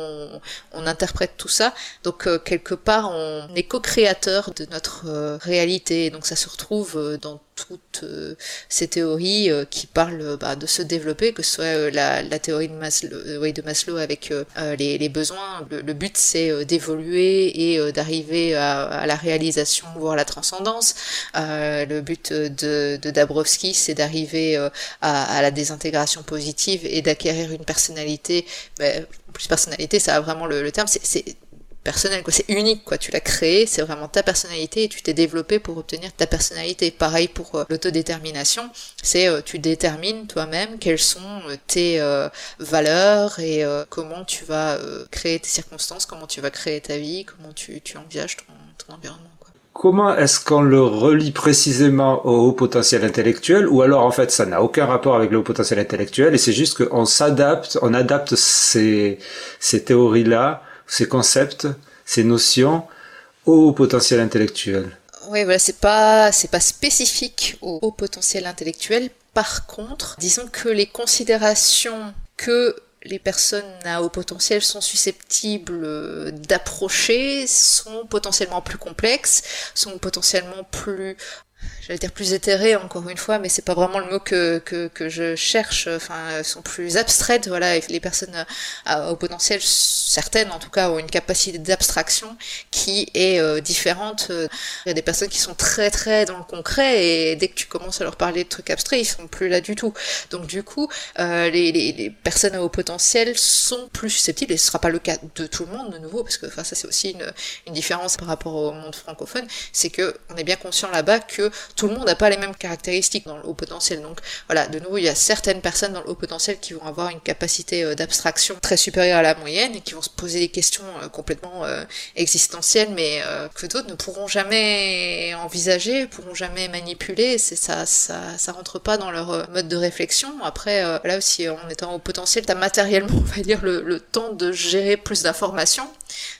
on, interprète tout ça. Donc euh, quelque part, on est co-créateur de notre euh, réalité. Donc ça se retrouve euh, dans toutes euh, ces théories euh, qui parlent euh, bah, de se développer, que ce soit la, la théorie de Maslow, oui, de Maslow avec les, les besoins. Le, le but, c'est d'évoluer et d'arriver à, à la réalisation, voire la transcendance. Le but de, de Dabrowski, c'est d'arriver à, à la désintégration positive et d'acquérir une personnalité. Ben, plus personnalité, ça a vraiment le, le terme. C'est personnel, quoi. C'est unique, quoi. Tu l'as créé, c'est vraiment ta personnalité et tu t'es développé pour obtenir ta personnalité. Pareil pour euh, l'autodétermination, c'est euh, tu détermines toi-même quelles sont euh, tes euh, valeurs et euh, comment tu vas créer tes circonstances, comment tu vas créer ta vie, comment tu, tu envisages ton, ton environnement, quoi. Comment est-ce qu'on le relie précisément au haut potentiel intellectuel ou alors en fait ça n'a aucun rapport avec le haut potentiel intellectuel et c'est juste qu'on s'adapte, on adapte ces, ces théories-là, ces concepts, ces notions au potentiel intellectuel Oui, voilà, c'est pas c'est pas spécifique au, au potentiel intellectuel. Par contre, disons que les considérations que les personnes à haut potentiel sont susceptibles euh, d'approcher sont potentiellement plus complexes, sont potentiellement plus j'allais dire plus éthérées encore une fois, mais c'est pas vraiment le mot que, que, que je cherche, enfin, sont plus abstraites, voilà, les personnes euh, à- au potentiel, certaines en tout cas, ont une capacité d'abstraction qui est euh, différente. Il y a des personnes qui sont très très dans le concret, et dès que tu commences à leur parler de trucs abstraits, ils sont plus là du tout. Donc du coup, euh, les, les, les personnes à haut potentiel sont plus susceptibles, et ce sera pas le cas de tout le monde de nouveau, parce que enfin, ça c'est aussi une, une différence par rapport au monde francophone, c'est que on est bien conscient là-bas que tout le monde n'a pas les mêmes caractéristiques dans le haut potentiel. Donc voilà, de nouveau, il y a certaines personnes dans le haut potentiel qui vont avoir une capacité euh, d'abstraction très supérieure à la moyenne et qui vont se poser des questions euh, complètement euh, existentielles, mais que d'autres ne pourront jamais envisager, pourront jamais manipuler. C'est ça, ça, ça rentre pas dans leur mode de réflexion. Après, là aussi, en étant au potentiel, t'as matériellement, <laughs> on va dire, le temps de gérer plus d'informations.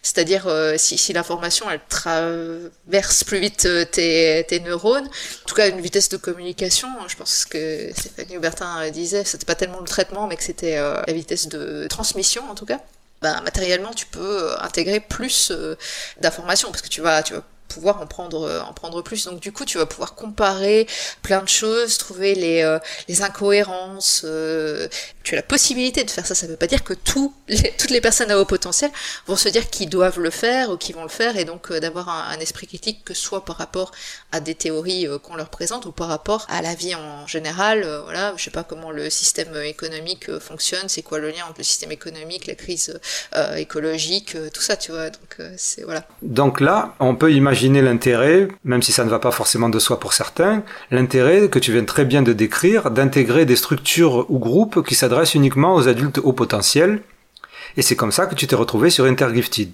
C'est-à-dire, euh, si, si l'information, elle traverse plus vite euh, tes, tes neurones, en tout cas une vitesse de communication, je pense que Stéphanie Hubertin disait, c'était pas tellement le traitement, mais que c'était euh, la vitesse de transmission en tout cas. Ben, matériellement, tu peux intégrer plus d'informations parce que tu vas, tu vas pouvoir en prendre euh, en prendre plus. Donc du coup tu vas pouvoir comparer plein de choses trouver les euh, les incohérences euh, tu as la possibilité de faire ça. Ça veut pas dire que les, <laughs> toutes les personnes à haut potentiel vont se dire qu'ils doivent le faire ou qu'ils vont le faire et donc d'avoir un, esprit critique que ce soit par rapport à des théories qu'on leur présente ou par rapport à la vie en général voilà. Je sais pas comment le système économique fonctionne. C'est quoi le lien entre le système économique la crise écologique tout ça tu vois. Donc c'est voilà. Donc là, on peut imaginer l'intérêt, même si ça ne va pas forcément de soi pour certains, l'intérêt que tu viens très bien de décrire, d'intégrer des structures ou groupes qui s'adressent uniquement aux adultes au potentiel Et c'est comme ça que tu t'es retrouvé sur Intergifted.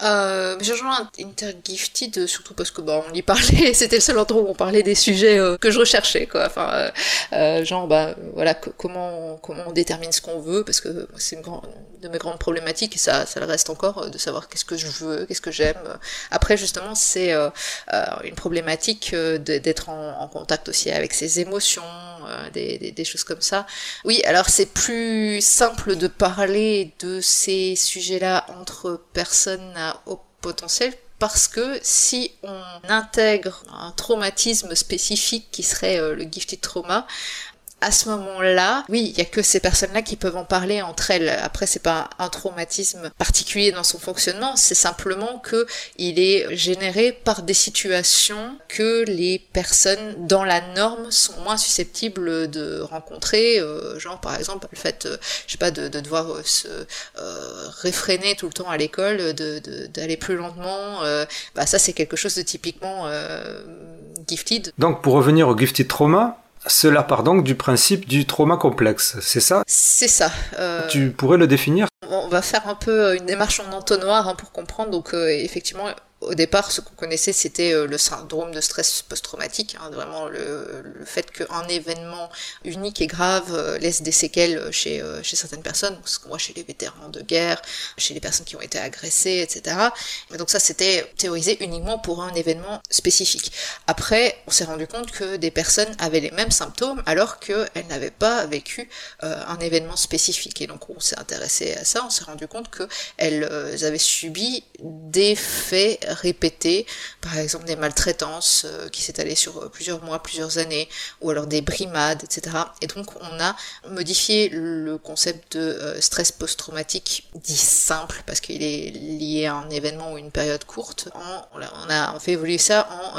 Euh, j'ai rejoint Intergifted surtout parce que bah on y parlait, <laughs> c'était le seul endroit où on parlait des sujets euh, que je recherchais quoi. Enfin euh, euh genre bah voilà comment comment on détermine ce qu'on veut parce que c'est une grande de mes grandes problématiques et ça ça le reste encore euh, de savoir qu'est-ce que je veux, qu'est-ce que j'aime. Après justement c'est une problématique d'être en, en, contact aussi avec ses émotions, des, des, choses comme ça. Oui alors c'est plus simple de parler de ces sujets-là entre personnes au potentiel parce que si on intègre un traumatisme spécifique qui serait euh, le gifted trauma, à ce moment-là, oui, il y a que ces personnes-là qui peuvent en parler entre elles. Après, c'est pas un traumatisme particulier dans son fonctionnement, c'est simplement que il est généré par des situations que les personnes dans la norme sont moins susceptibles de rencontrer, euh, genre par exemple le fait, euh, je sais pas, de, de devoir euh, se euh, réfréner tout le temps à l'école, de d'aller plus lentement. Euh, bah ça, c'est quelque chose de typiquement gifted. Donc, pour revenir au gifted trauma, cela part donc du principe du trauma complexe, c'est ça? C'est ça. Euh... Tu pourrais le définir? On va faire un peu une démarche en entonnoir hein, pour comprendre. Donc euh, effectivement, au départ, ce qu'on connaissait, c'était euh, le syndrome de stress post-traumatique, hein, vraiment le, le fait qu'un événement unique et grave euh, laisse des séquelles chez, euh, chez certaines personnes, ce qu'on voit chez les vétérans de guerre, chez les personnes qui ont été agressées, etc. Et donc ça, c'était théorisé uniquement pour un événement spécifique. Après, on s'est rendu compte que des personnes avaient les mêmes symptômes alors qu'elles n'avaient pas vécu un événement spécifique. Et donc on s'est intéressé à ça, on s'est rendu compte qu'elles avaient subi des faits répétés, par exemple des maltraitances euh, qui s'étalaient sur euh, plusieurs mois, plusieurs années, ou alors des brimades, etc. Et donc on a modifié le concept de euh, stress post-traumatique dit simple, parce qu'il est lié à un événement ou une période courte. On a fait évoluer ça en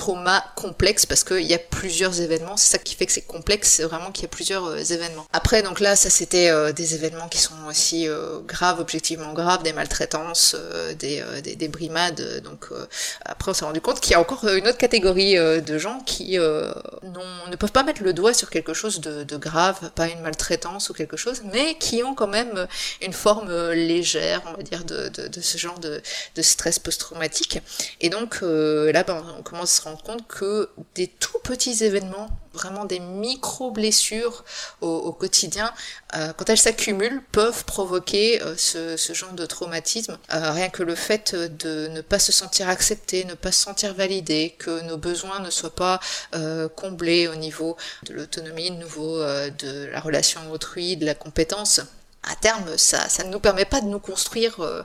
trauma complexe parce qu'il y a plusieurs événements. C'est ça qui fait que c'est complexe, c'est vraiment qu'il y a plusieurs euh, événements. Après, donc là, ça c'était euh, des événements qui sont aussi euh, graves, objectivement graves, des maltraitances, des, des, des, brimades. Donc après, on s'est rendu compte qu'il y a encore une autre catégorie de gens qui ne peuvent pas mettre le doigt sur quelque chose de, grave, pas une maltraitance ou quelque chose, mais qui ont quand même une forme légère, on va dire, de, de, ce genre de, de stress post-traumatique. Et donc là, ben, on commence à se rendre compte que des tout petits événements, vraiment des micro-blessures au, au, quotidien, euh, quand elles s'accumulent, peuvent provoquer euh, ce, genre de traumatisme. Euh, rien que le fait de ne pas se sentir accepté, ne pas se sentir validé, que nos besoins ne soient pas comblés au niveau de l'autonomie, de nouveau de la relation autrui, de la compétence à terme, ça, ça ne nous permet pas de nous construire euh,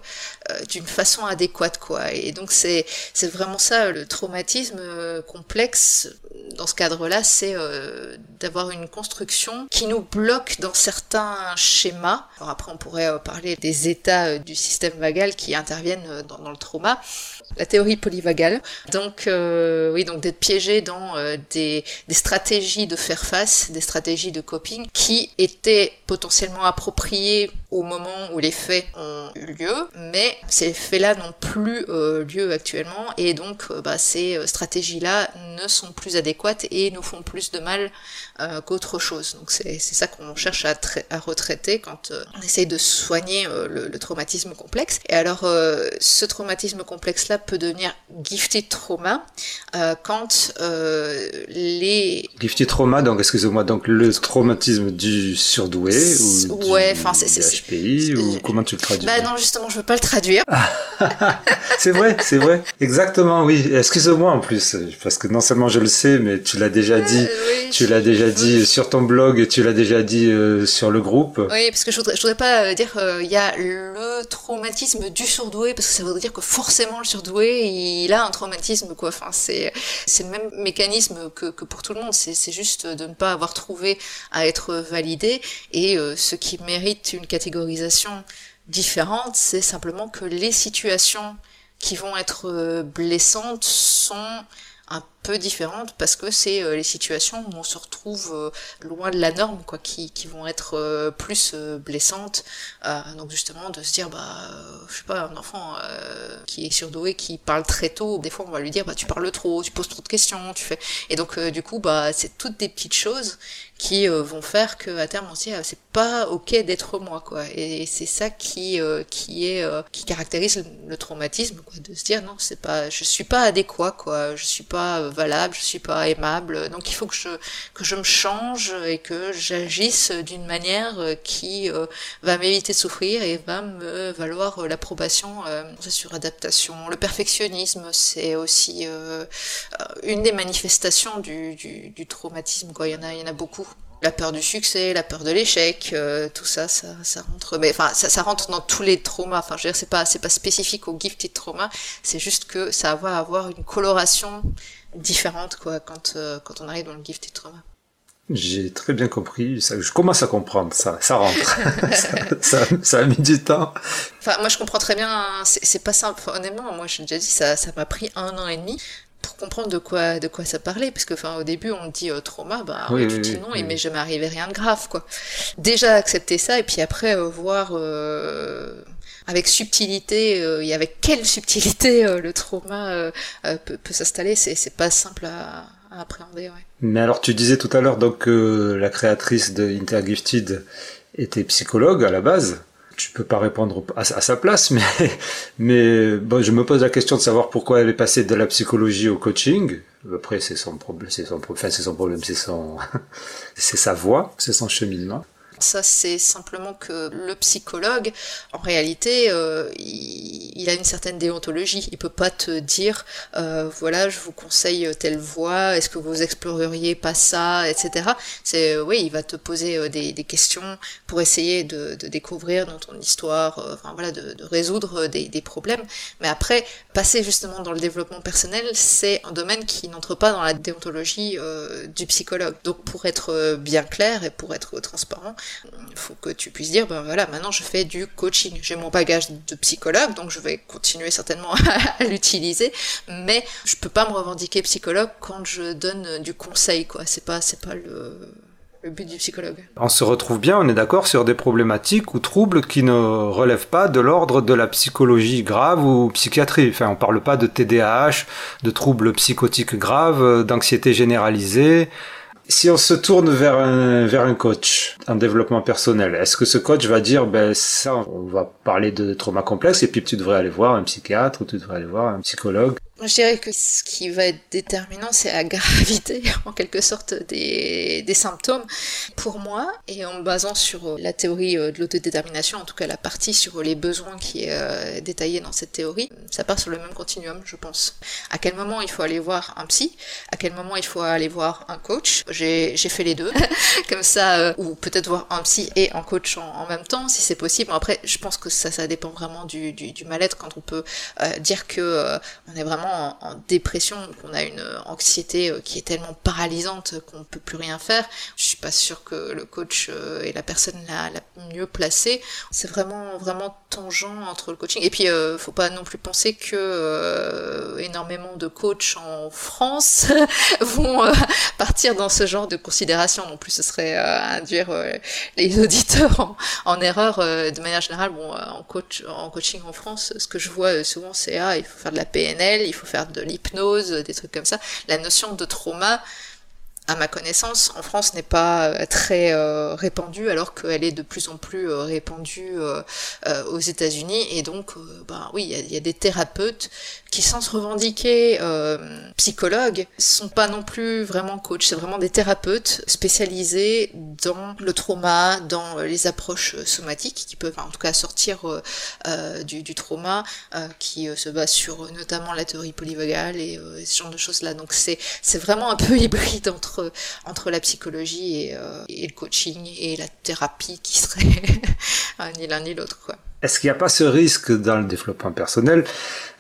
euh, d'une façon adéquate, quoi. Et donc c'est, c'est vraiment ça le traumatisme euh, complexe dans ce cadre-là, c'est euh, d'avoir une construction qui nous bloque dans certains schémas. Alors après, on pourrait euh, parler des états du système vagal qui interviennent dans, dans le trauma la théorie polyvagale. Donc, euh, oui, donc d'être piégé dans euh, des, des, stratégies de faire face, des stratégies de coping qui étaient potentiellement appropriées au moment où les faits ont eu lieu, mais ces faits-là n'ont plus euh, lieu actuellement et donc euh, bah, ces stratégies-là ne sont plus adéquates et nous font plus de mal euh, qu'autre chose. Donc c'est ça qu'on cherche à, à, retraiter quand on essaye de soigner le, le, traumatisme complexe. Et alors ce traumatisme complexe-là peut devenir gifted trauma euh, quand euh, les gifted trauma donc excusez-moi donc le traumatisme du surdoué ou ouais enfin c'est HPI ou comment tu le traduis bah non justement je veux pas le traduire. <laughs> C'est vrai c'est vrai. Exactement oui. Excusez-moi en plus parce que non seulement je le sais mais tu l'as déjà dit. euh, oui, tu l'as déjà dit sur ton blog tu l'as déjà dit euh, sur le groupe. Oui parce que je voudrais, je voudrais pas dire il y a le traumatisme du surdoué parce que ça voudrait dire que forcément le surdoué il a un traumatisme quoi. Enfin c'est c'est le même mécanisme que, que pour tout le monde. C'est juste de ne pas avoir trouvé à être validé. Et euh, ce qui mérite une catégorisation différente c'est simplement que les situations qui vont être blessantes sont un peu différentes parce que c'est euh, les situations où on se retrouve euh, loin de la norme, quoi, qui, qui vont être euh, plus blessantes. Donc justement de se dire, bah, je sais pas, un enfant qui est surdoué, qui parle très tôt, des fois on va lui dire, bah, tu parles trop, tu poses trop de questions, tu fais. Et donc du coup, bah, c'est toutes des petites choses qui vont faire que à terme on se dit ah, c'est pas ok d'être moi quoi et, c'est ça qui qui est qui caractérise le, traumatisme quoi de se dire non c'est pas je suis pas adéquat quoi je suis pas valable je suis pas aimable donc il faut que je que je me change et que j'agisse d'une manière euh, qui euh, va m'éviter de souffrir et va me valoir euh, l'approbation sur adaptation le perfectionnisme c'est aussi une des manifestations du, du, traumatisme quoi il y en a il y en a beaucoup la peur du succès, la peur de l'échec, tout ça, ça, ça rentre. Enfin, ça, ça rentre dans tous les traumas. Enfin, je veux dire, c'est pas, c'est pas spécifique au gifted trauma. C'est juste que ça va avoir une coloration différente, quoi, quand euh, quand on arrive dans le gifted trauma. J'ai très bien compris, ça, je commence à comprendre, ça, ça rentre. <laughs> ça, ça, ça a mis du temps. Enfin, moi, je comprends très bien. hein, C'est pas simple. Honnêtement, moi, j'ai déjà dit, ça, ça m'a pris un an et demi pour comprendre de quoi, de quoi ça parlait. Parce que, enfin, au début, on dit euh, trauma, bah, Oui, tu oui, dis oui, non, et mais jamais arrivé rien de grave, quoi. Déjà accepter ça, et puis après, euh, voir. euh, avec subtilité euh, et avec quelle subtilité euh, le trauma peut, peut s'installer, c'est c'est pas simple à, à appréhender. Ouais. Mais alors, tu disais tout à l'heure donc que la créatrice de Intergifted était psychologue à la base. Tu peux pas répondre à, sa place, <laughs> mais je me pose la question de savoir pourquoi elle est passée de la psychologie au coaching. Après, c'est son problème, c'est son, enfin, son problème, c'est son, <laughs> c'est sa voie, c'est son cheminement. Ça, c'est simplement que le psychologue, en réalité, euh, il, il a une certaine déontologie. Il peut pas te dire, euh, voilà, je vous conseille telle voie, est-ce que vous exploreriez pas ça, etc. C'est, euh, oui, il va te poser euh, des, des questions pour essayer de, de découvrir dans ton histoire, euh, enfin voilà, de, de résoudre des, des problèmes. Mais après, passer justement dans le développement personnel, c'est un domaine qui n'entre pas dans la déontologie du psychologue. Donc, pour être bien clair et pour être transparent, il faut que tu puisses dire, ben voilà, maintenant je fais du coaching. J'ai mon bagage de psychologue, donc je vais continuer certainement <laughs> à l'utiliser, mais je peux pas me revendiquer psychologue quand je donne du conseil, quoi. C'est pas, c'est pas le, le but du psychologue. On se retrouve bien, on est d'accord, sur des problématiques ou troubles qui ne relèvent pas de l'ordre de la psychologie grave ou psychiatrie. Enfin, on parle pas de TDAH, de troubles psychotiques graves, euh, d'anxiété généralisée. Si on se tourne vers un, vers un coach en développement personnel, est-ce que ce coach va dire, ben ça, on va parler de trauma complexe et puis tu devrais aller voir un psychiatre ou tu devrais aller voir un psychologue? Je dirais que ce qui va être déterminant, c'est la gravité, <laughs> en quelque sorte, des, des symptômes. Pour moi, et en me basant sur euh, la théorie euh, de l'autodétermination, en tout cas la partie sur les besoins qui est euh, détaillée dans cette théorie, ça part sur le même continuum, je pense. À quel moment il faut aller voir un psy? À quel moment il faut aller voir un coach? J'ai fait les deux, <laughs> comme ça, ou peut-être voir un psy et un coach en, même temps, si c'est possible. Après, je pense que ça, ça dépend vraiment du, du, mal-être quand on peut dire que on est vraiment en, dépression, qu'on a une euh, anxiété euh, qui est tellement paralysante qu'on ne peut plus rien faire. Je suis pas sûre que le coach euh, est la personne la, mieux placée. C'est vraiment vraiment tangent entre le coaching. Et puis, euh, faut pas non plus penser que euh, énormément de coachs en France <laughs> vont euh, partir dans ce genre de considération. Non plus, ce serait euh, induire euh, les auditeurs en, erreur. euh, de manière générale, bon, euh, en coach, en coaching en France, ce que je vois euh, souvent, c'est ah, il faut faire de la PNL, il faut faire de l'hypnose, des trucs comme ça. La notion de trauma, à ma connaissance, en France n'est pas euh, très euh, répandue, alors qu'elle est de plus en plus euh, répandue euh, aux États-Unis. Et donc, ben oui, il y a, des thérapeutes qui, sans se revendiquer psychologues, sont pas non plus vraiment coachs. C'est vraiment des thérapeutes spécialisés dans le trauma, dans les approches somatiques, qui peuvent, en tout cas, sortir du, du trauma, qui se base sur notamment la théorie polyvagale et ce genre de choses-là. Donc c'est c'est vraiment un peu <laughs> hybride entre entre la psychologie et, euh, et le coaching et la thérapie qui serait <laughs> ni l'un ni l'autre quoi. Est-ce qu'il n'y a pas ce risque dans le développement personnel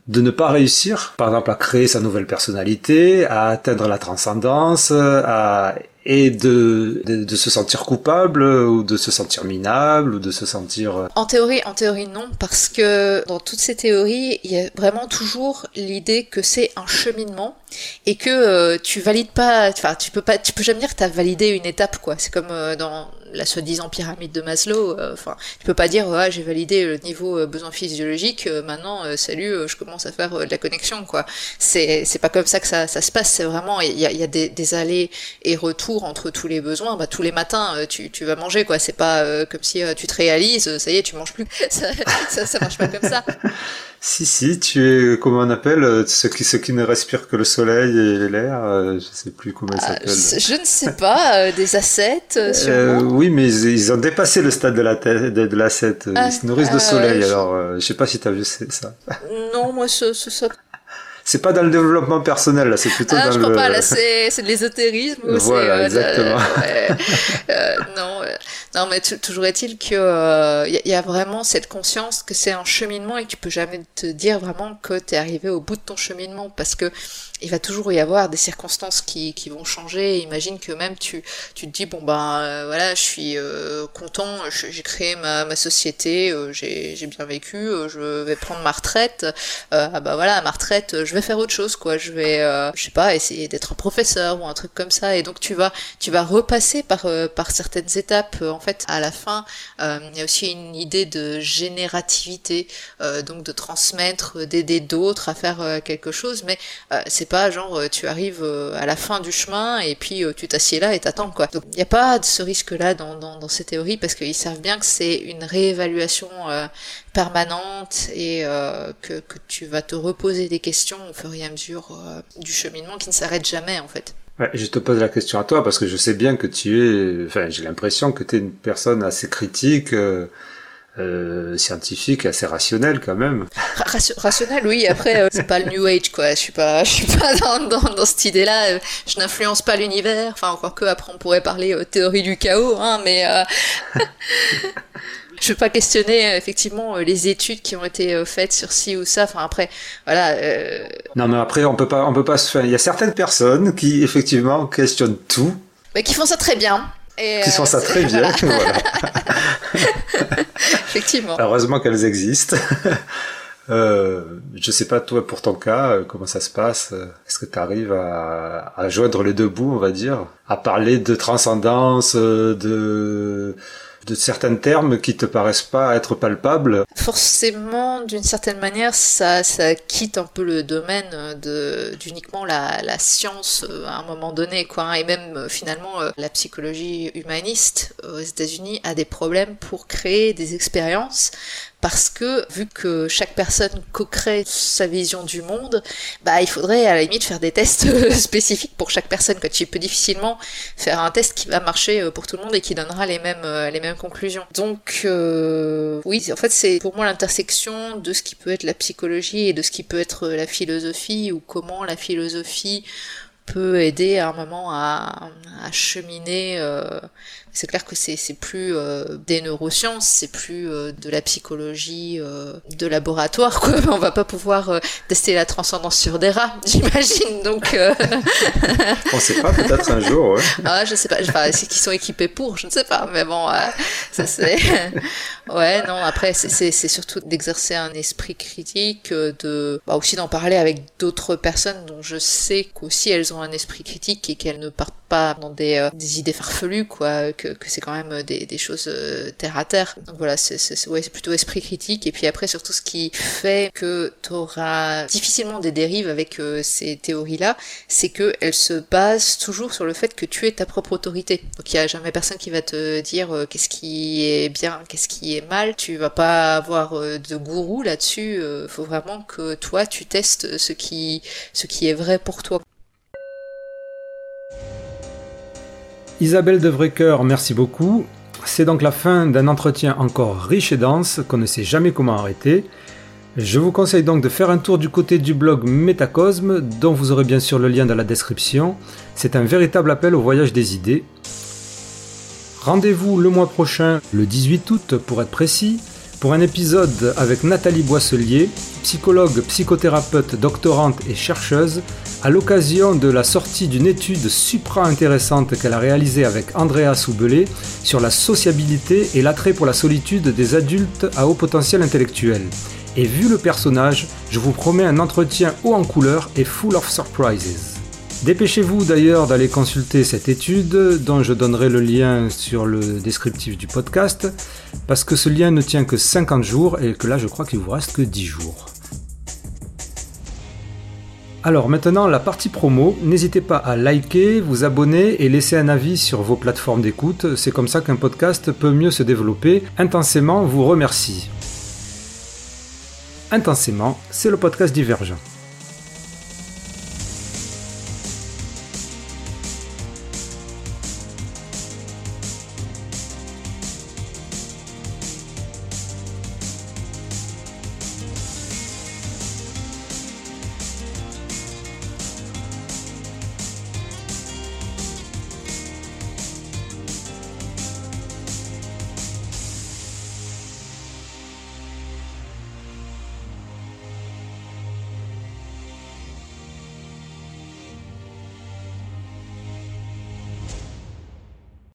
de ne pas réussir, par exemple, à créer sa nouvelle personnalité, à atteindre la transcendance, à et de, de, se sentir coupable ou de se sentir minable ou de se sentir euh, En théorie, en théorie non, parce que dans toutes ces théories, il y a vraiment toujours l'idée que c'est un cheminement et que euh, tu valides pas, enfin tu peux pas, tu peux jamais dire que t'as validé une étape quoi. C'est comme euh, dans la soi-disant pyramide de Maslow. euh, Enfin, tu peux pas dire ouais, j'ai validé le niveau euh, besoin physiologique, euh, maintenant salut, je commence à faire de la connexion quoi. C'est c'est pas comme ça que ça, ça se passe. C'est vraiment il y a, y a des, des allers et retours entre tous les besoins. Bah tous les matins tu, tu vas manger quoi. C'est pas comme si tu te réalises, ça y est, tu manges plus. <laughs> Ça, ça, ça marche pas comme ça. Si, si, tu es, comment on appelle, euh, ceux qui, ceux qui ne respirent que le soleil et l'air, euh, je sais plus comment ils Ah, s'appellent. je ne sais pas, euh, des assets, euh, oui, mais ils, ils ont dépassé le stade de la de, de l'ascète. Ah, ils se nourrissent de ah, soleil, je- alors je sais pas si t'as vu c'est- ça. Non, moi, ce, ce, ça- C'est pas dans le développement personnel, là, c'est plutôt Ah, dans je le... pas, là, c'est de l'ésotérisme. Voilà, exactement. ouais, euh, non, non, mais tou- toujours est-il que euh, y, a- vraiment cette conscience que c'est un cheminement et que tu peux jamais te dire vraiment que t'es arrivé au bout de ton cheminement parce que il va toujours y avoir des circonstances qui, vont changer. Imagine que même tu, te dis bon ben euh, voilà, je suis euh, content, j'ai créé ma, société, euh, j'ai bien vécu, je vais prendre ma retraite. Ah bah voilà, à ma retraite, je vais faire autre chose quoi. Je vais, je sais pas, essayer d'être un professeur ou un truc comme ça. Et donc tu vas, tu vas repasser par certaines étapes. En fait, à la fin, il y a aussi une idée de générativité, donc de transmettre, d'aider d'autres à faire quelque chose. Mais c'est genre euh, tu arrives euh, à la fin du chemin et puis euh, tu t'assieds là et t'attends quoi. Donc il n'y a pas de ce risque-là dans, ces théories parce qu'ils savent bien que c'est une réévaluation permanente et que, tu vas te reposer des questions au fur et à mesure du cheminement qui ne s'arrête jamais en fait. Je te pose la question à toi parce que je sais bien que tu es, enfin, j'ai l'impression que tu es une personne assez critique, euh, scientifique, assez rationnelle quand même. <laughs> Ra- ration- rationnel, oui. Après, euh, c'est pas le New Age, quoi. Je suis pas, je suis pas <laughs> dans, dans, dans cette idée-là. Je n'influence pas l'univers. Enfin, encore que après, on pourrait parler euh, théorie du chaos, hein. Mais euh, <laughs> je veux pas questionner effectivement les études qui ont été faites sur ci ou ça. Enfin, après, voilà. Non, mais après, on peut pas, on peut pas. Il y a certaines personnes qui, effectivement, questionnent tout, mais qui font ça très bien. Et, qui euh, font ça très bien. <laughs> voilà. <laughs> Effectivement. Heureusement qu'elles existent. <laughs> Euh, je sais pas toi pour ton cas euh, comment ça se passe? Est-ce que tu arrives à, à joindre les deux bouts, on va dire, à parler de transcendance, euh, de de certains termes qui te paraissent pas être palpables. Forcément, d'une certaine manière, ça, ça quitte un peu le domaine d'uniquement la, la science euh, à un moment donné, quoi. hein. Et même euh, finalement, euh, la psychologie humaniste aux États-Unis a des problèmes pour créer des expériences parce que vu que chaque personne co-crée sa vision du monde, bah il faudrait à la limite faire des tests euh, <laughs> spécifiques pour chaque personne. Quand tu peux difficilement faire un test qui va marcher euh, pour tout le monde et qui donnera les mêmes euh, les mêmes conclusions. Donc euh, oui, en fait c'est pour moi l'intersection de ce qui peut être la psychologie et de ce qui peut être la philosophie ou comment la philosophie peut aider à un moment à, à cheminer. euh, c'est clair que c'est c'est plus euh, des neurosciences, c'est plus euh, de la psychologie euh, de laboratoire quoi. <laughs> On va pas pouvoir euh, tester la transcendance sur des rats, <laughs> j'imagine. Donc euh, <laughs> On sait pas, peut-être un jour. Ouais. ah, je sais pas, enfin, c'est qu'ils sont équipés pour, je ne sais pas, mais bon, euh, ça c'est. ouais, non, après, c'est- c'est c'est surtout d'exercer un esprit critique, de. Bah, aussi d'en parler avec d'autres personnes dont je sais qu'aussi elles ont un esprit critique et qu'elles ne partent pas dans des, euh, idées farfelues, quoi, que, c'est quand même des, des choses euh, terre à terre. Donc voilà, c'est plutôt esprit critique, et puis après, surtout ce qui fait que tu auras difficilement des dérives avec euh, ces théories-là, c'est que elles se basent toujours sur le fait que tu es ta propre autorité. Donc il y a jamais personne qui va te dire euh, qu'est-ce qui est bien, qu'est-ce qui est mal. Tu vas pas avoir euh, de gourou là-dessus. Euh, faut vraiment que toi tu testes ce qui ce qui est vrai pour toi. Isabelle de Vrécoeur, merci beaucoup. C'est donc la fin d'un entretien encore riche et dense qu'on ne sait jamais comment arrêter. Je vous conseille donc de faire un tour du côté du blog Métacosme, dont vous aurez bien sûr le lien dans la description. C'est un véritable appel au voyage des idées. Rendez-vous le mois prochain, le 18 août pour être précis, pour un épisode avec Nathalie Boisselier, psychologue, psychothérapeute, doctorante et chercheuse, à l'occasion de la sortie d'une étude supra intéressante qu'elle a réalisée avec Andrea Soubelé sur la sociabilité et l'attrait pour la solitude des adultes à haut potentiel intellectuel. Et vu le personnage, je vous promets un entretien haut en couleur et full of surprises. Dépêchez-vous d'ailleurs d'aller consulter cette étude dont je donnerai le lien sur le descriptif du podcast parce que ce lien ne tient que 50 jours et que là je crois qu'il vous reste que 10 jours. Alors maintenant la partie promo, n'hésitez pas à liker, vous abonner et laisser un avis sur vos plateformes d'écoute, c'est comme ça qu'un podcast peut mieux se développer. Intensément vous remercie. Intensément, c'est le podcast divergent.